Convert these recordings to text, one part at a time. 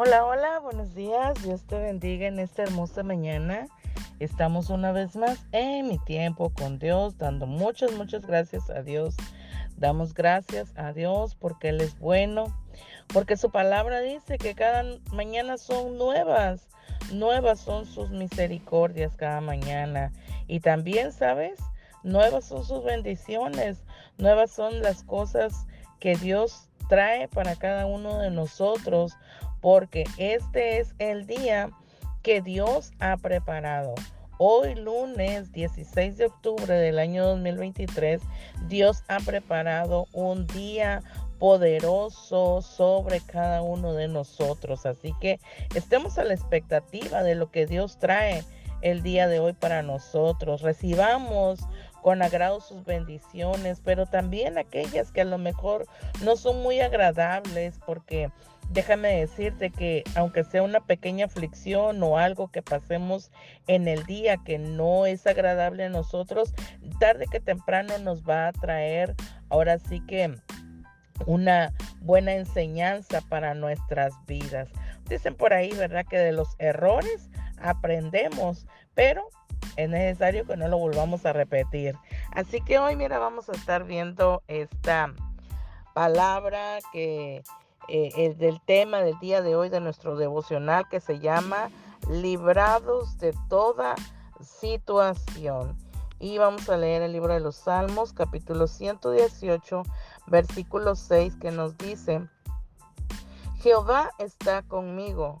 Hola, hola, buenos días. Dios te bendiga en esta hermosa mañana. Estamos una vez más en mi tiempo con Dios, dando muchas, muchas gracias a Dios. Damos gracias a Dios porque Él es bueno, porque su palabra dice que cada mañana son nuevas. Nuevas son sus misericordias cada mañana. Y también, ¿sabes? Nuevas son sus bendiciones. Nuevas son las cosas que Dios trae para cada uno de nosotros porque este es el día que Dios ha preparado. Hoy lunes 16 de octubre del año 2023, Dios ha preparado un día poderoso sobre cada uno de nosotros. Así que estemos a la expectativa de lo que Dios trae el día de hoy para nosotros. Recibamos con agrado sus bendiciones, pero también aquellas que a lo mejor no son muy agradables porque déjame decirte que aunque sea una pequeña aflicción o algo que pasemos en el día que no es agradable a nosotros, tarde que temprano nos va a traer ahora sí que una buena enseñanza para nuestras vidas. Dicen por ahí, ¿verdad? Que de los errores aprendemos, pero es necesario que no lo volvamos a repetir. Así que hoy, mira, vamos a estar viendo esta palabra que eh, es del tema del día de hoy de nuestro devocional que se llama Librados de toda situación. Y vamos a leer el libro de los Salmos, capítulo 118, versículo 6, que nos dice, Jehová está conmigo,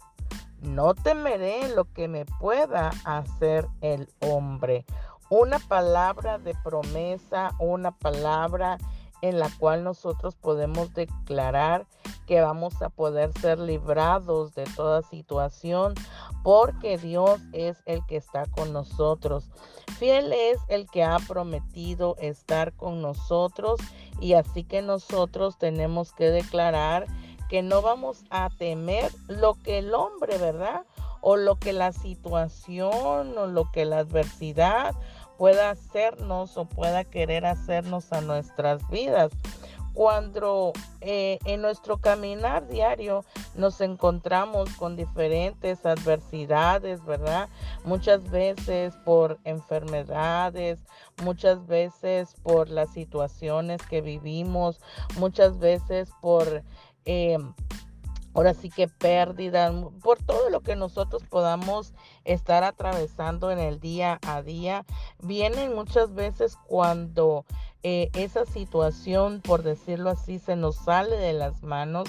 no temeré lo que me pueda hacer el hombre. Una palabra de promesa, una palabra en la cual nosotros podemos declarar que vamos a poder ser librados de toda situación porque Dios es el que está con nosotros. Fiel es el que ha prometido estar con nosotros y así que nosotros tenemos que declarar que no vamos a temer lo que el hombre, ¿verdad? O lo que la situación o lo que la adversidad pueda hacernos o pueda querer hacernos a nuestras vidas. Cuando eh, en nuestro caminar diario nos encontramos con diferentes adversidades, ¿verdad? Muchas veces por enfermedades, muchas veces por las situaciones que vivimos, muchas veces por Em, ahora sí que pérdida, por todo lo que nosotros podamos estar atravesando en el día a día, vienen muchas veces cuando eh, esa situación, por decirlo así, se nos sale de las manos,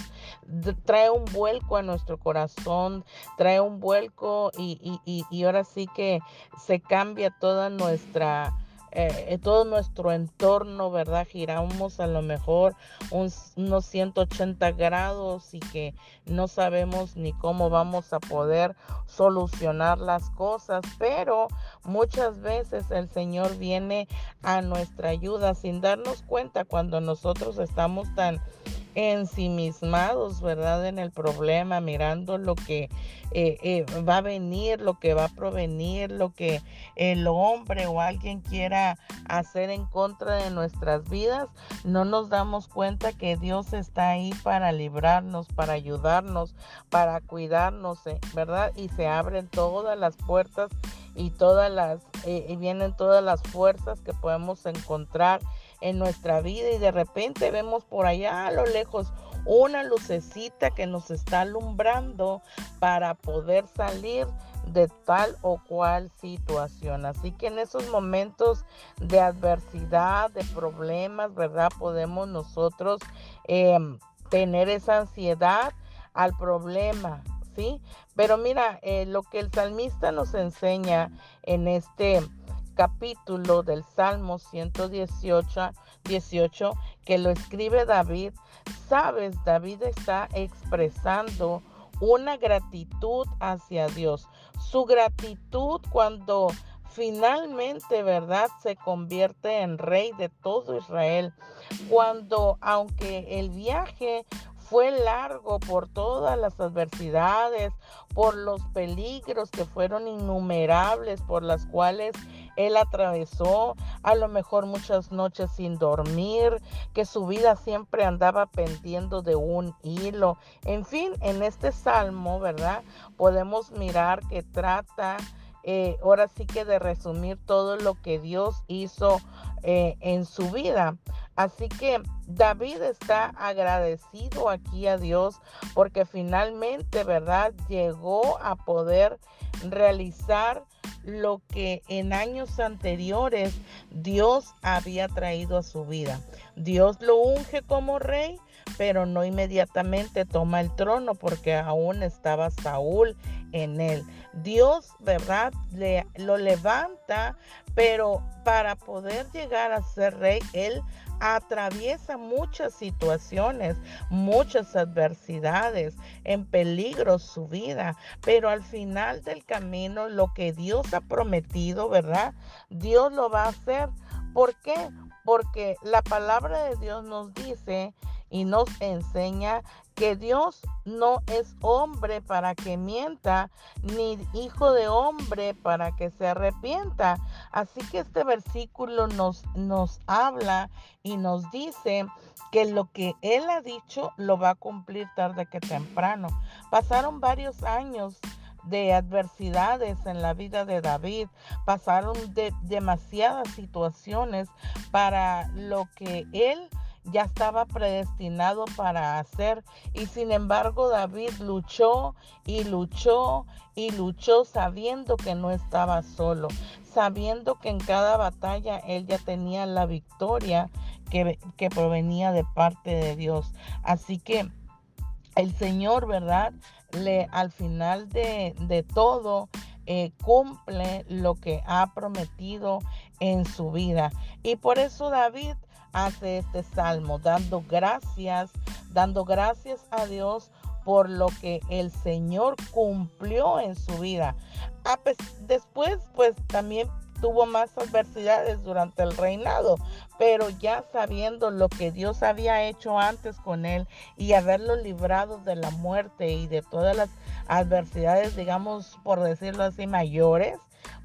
trae un vuelco a nuestro corazón, trae un vuelco y, y ahora sí que se cambia toda nuestra eh, todo nuestro entorno, ¿verdad? Giramos a lo mejor unos 180 grados y que no sabemos ni cómo vamos a poder solucionar las cosas, pero muchas veces el Señor viene a nuestra ayuda sin darnos cuenta cuando nosotros estamos tan ensimismados, ¿verdad? En el problema, mirando lo que eh, eh, va a venir, lo que va a provenir, lo que el hombre o alguien quiera hacer en contra de nuestras vidas, no nos damos cuenta que Dios está ahí para librarnos, para ayudarnos, para cuidarnos, eh, ¿verdad? Y se abren todas las puertas y todas las, y vienen todas las fuerzas que podemos encontrar en nuestra vida y de repente vemos por allá a lo lejos una lucecita que nos está alumbrando para poder salir de tal o cual situación. Así que en esos momentos de adversidad, de problemas, ¿verdad? Podemos nosotros em, tener esa ansiedad al problema, ¿sí? Pero mira, eh, lo que el salmista nos enseña en este capítulo del Salmo 118, 18, que lo escribe David, sabes, David está expresando una gratitud hacia Dios. Su gratitud cuando finalmente, ¿verdad? Se convierte en rey de todo Israel. Cuando, aunque el viaje fue largo por todas las adversidades, por los peligros que fueron innumerables, por las cuales él atravesó, a lo mejor muchas noches sin dormir, que su vida siempre andaba pendiendo de un hilo. En fin, en este salmo, ¿verdad? Podemos mirar que trata eh, ahora sí que de resumir todo lo que Dios hizo eh, en su vida. Así que David está agradecido aquí a Dios porque finalmente, ¿verdad? Llegó a poder realizar lo que en años anteriores Dios había traído a su vida. Dios lo unge como rey, pero no inmediatamente toma el trono porque aún estaba Saúl en él. Dios, ¿verdad? Le, lo levanta, pero para poder llegar a ser rey, él atraviesa muchas situaciones, muchas adversidades, en peligro su vida, pero al final del camino lo que Dios ha prometido, ¿verdad? Dios lo va a hacer. ¿Por qué? Porque la palabra de Dios nos dice y nos enseña que Dios no es hombre para que mienta, ni hijo de hombre para que se arrepienta. Así que este versículo nos, nos habla y nos dice que lo que Él ha dicho lo va a cumplir tarde que temprano. Pasaron varios años de adversidades en la vida de David, pasaron de demasiadas situaciones para lo que él ya estaba predestinado para hacer. Y sin embargo David luchó y luchó y luchó sabiendo que no estaba solo, sabiendo que en cada batalla él ya tenía la victoria que, que provenía de parte de Dios. Así que el Señor, ¿verdad? Le, al final de, de todo, eh, cumple lo que ha prometido en su vida. Y por eso David hace este salmo, dando gracias, dando gracias a Dios por lo que el Señor cumplió en su vida. Después, pues también tuvo más adversidades durante el reinado, pero ya sabiendo lo que Dios había hecho antes con él y haberlo librado de la muerte y de todas las adversidades, digamos, por decirlo así, mayores,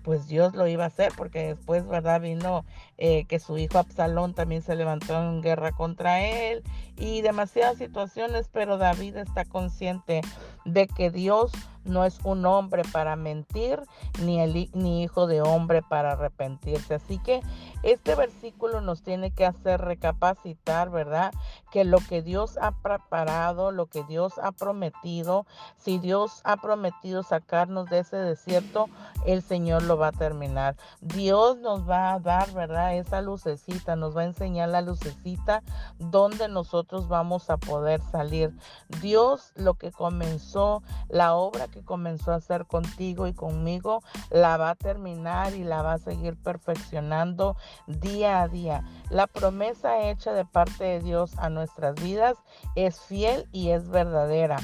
pues Dios lo iba a hacer, porque después, ¿verdad? Vino eh, que su hijo Absalón también se levantó en guerra contra él y demasiadas situaciones, pero David está consciente de que Dios no es un hombre para mentir, ni, el, ni hijo de hombre para arrepentirse. Así que este versículo nos tiene que hacer recapacitar, ¿verdad? Que lo que Dios ha preparado, lo que Dios ha prometido, si Dios ha prometido sacarnos de ese desierto, el Señor lo va a terminar. Dios nos va a dar, ¿verdad? Esa lucecita, nos va a enseñar la lucecita donde nosotros vamos a poder salir. Dios lo que comenzó, la obra que comenzó a hacer contigo y conmigo, la va a terminar y la va a seguir perfeccionando día a día. La promesa hecha de parte de Dios a nuestras vidas es fiel y es verdadera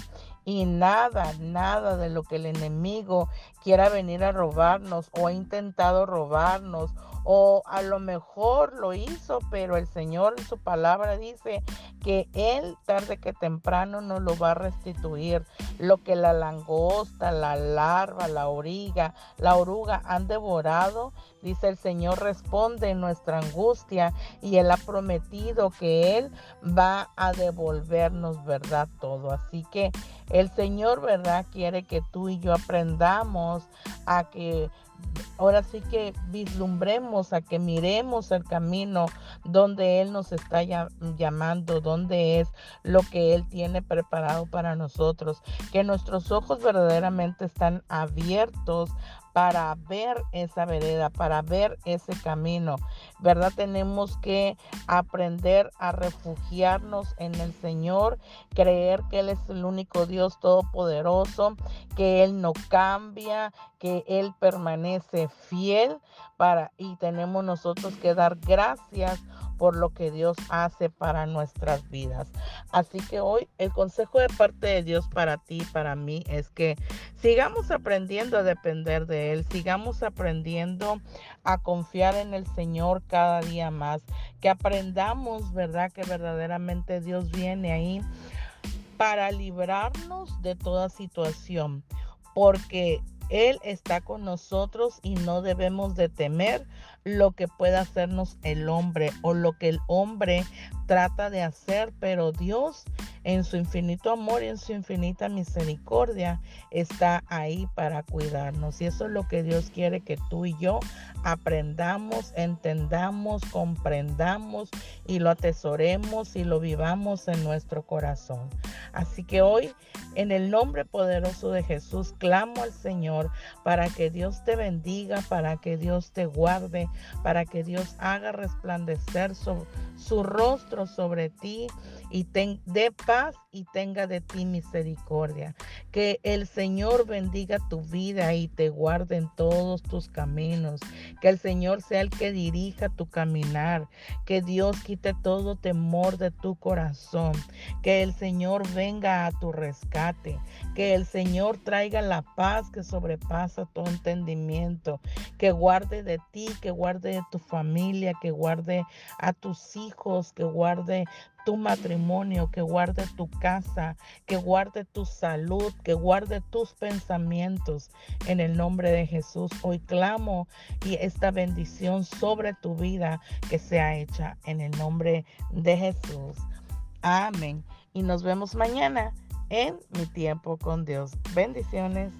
y nada, nada de lo que el enemigo quiera venir a robarnos o ha intentado robarnos o a lo mejor lo hizo, pero el Señor en su palabra dice que Él tarde que temprano nos lo va a restituir. Lo que la langosta, la larva, la origa, la oruga han devorado, dice el Señor, responde en nuestra angustia y Él ha prometido que Él va a devolvernos, ¿verdad? Todo. Así que el Señor, ¿verdad? Quiere que tú y yo aprendamos a que ahora sí que vislumbremos, a que miremos el camino donde Él nos está llamando, donde es lo que Él tiene preparado para nosotros, que nuestros ojos verdaderamente están abiertos para ver esa vereda, para ver ese camino. ¿Verdad? Tenemos que aprender a refugiarnos en el Señor, creer que Él es el único Dios todopoderoso, que Él no cambia, que Él permanece fiel para y tenemos nosotros que dar gracias por lo que Dios hace para nuestras vidas. Así que hoy el consejo de parte de Dios para ti, para mí, es que sigamos aprendiendo a depender de Él, sigamos aprendiendo a confiar en el Señor cada día más, que aprendamos, ¿verdad? Que verdaderamente Dios viene ahí para librarnos de toda situación, porque Él está con nosotros y no debemos de temer lo que pueda hacernos el hombre o lo que el hombre trata de hacer, pero Dios en su infinito amor y en su infinita misericordia está ahí para cuidarnos. Y eso es lo que Dios quiere que tú y yo aprendamos, entendamos, comprendamos y lo atesoremos y lo vivamos en nuestro corazón. Así que hoy, en el nombre poderoso de Jesús, clamo al Señor para que Dios te bendiga, para que Dios te guarde, para que Dios haga resplandecer su, rostro sobre ti y ten, dé paz y tenga de ti misericordia. Que el Señor bendiga tu vida y te guarde en todos tus caminos. Que el Señor sea el que dirija tu caminar. Que Dios quite todo temor de tu corazón. Que el Señor venga a tu rescate. Que el Señor traiga la paz que sobrepasa tu entendimiento. Que guarde de ti, que guarde de tu familia, que guarde a tus hijos, que guarde tu matrimonio, que guarde tu casa, que guarde tu salud, que guarde tus pensamientos. En el nombre de Jesús, hoy clamo y esta bendición sobre tu vida que sea hecha en el nombre de Jesús. Amén. Y nos vemos mañana en mi tiempo con Dios. Bendiciones.